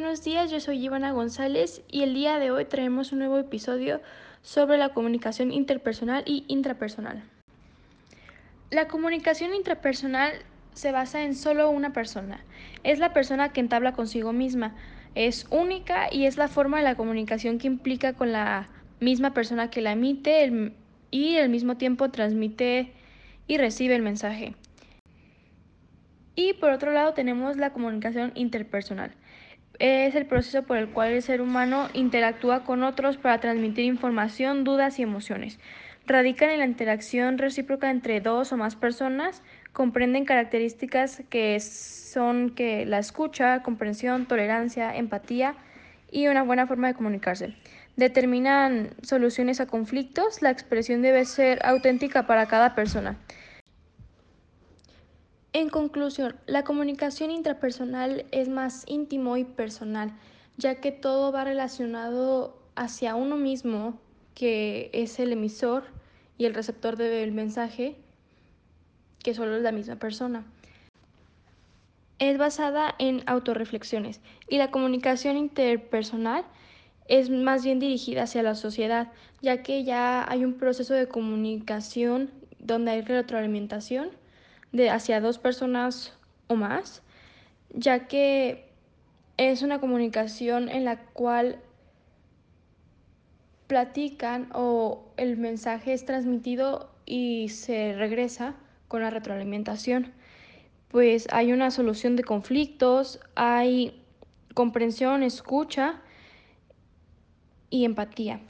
buenos días, yo soy Ivana González y el día de hoy traemos un nuevo episodio sobre la comunicación interpersonal y intrapersonal. La comunicación intrapersonal se basa en solo una persona. Es la persona que entabla consigo misma. Es única y es la forma de la comunicación que implica con la misma persona que la emite y al mismo tiempo transmite y recibe el mensaje. Y por otro lado tenemos la comunicación interpersonal. Es el proceso por el cual el ser humano interactúa con otros para transmitir información, dudas y emociones. Radican en la interacción recíproca entre dos o más personas, comprenden características que son que la escucha, comprensión, tolerancia, empatía y una buena forma de comunicarse. Determinan soluciones a conflictos, la expresión debe ser auténtica para cada persona. En conclusión, la comunicación intrapersonal es más íntimo y personal, ya que todo va relacionado hacia uno mismo, que es el emisor y el receptor del mensaje, que solo es la misma persona. Es basada en autorreflexiones y la comunicación interpersonal es más bien dirigida hacia la sociedad, ya que ya hay un proceso de comunicación donde hay retroalimentación de hacia dos personas o más, ya que es una comunicación en la cual platican o el mensaje es transmitido y se regresa con la retroalimentación. Pues hay una solución de conflictos, hay comprensión, escucha y empatía.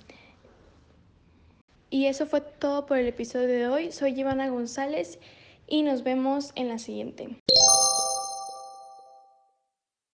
Y eso fue todo por el episodio de hoy. Soy Ivana González y nos vemos en la siguiente.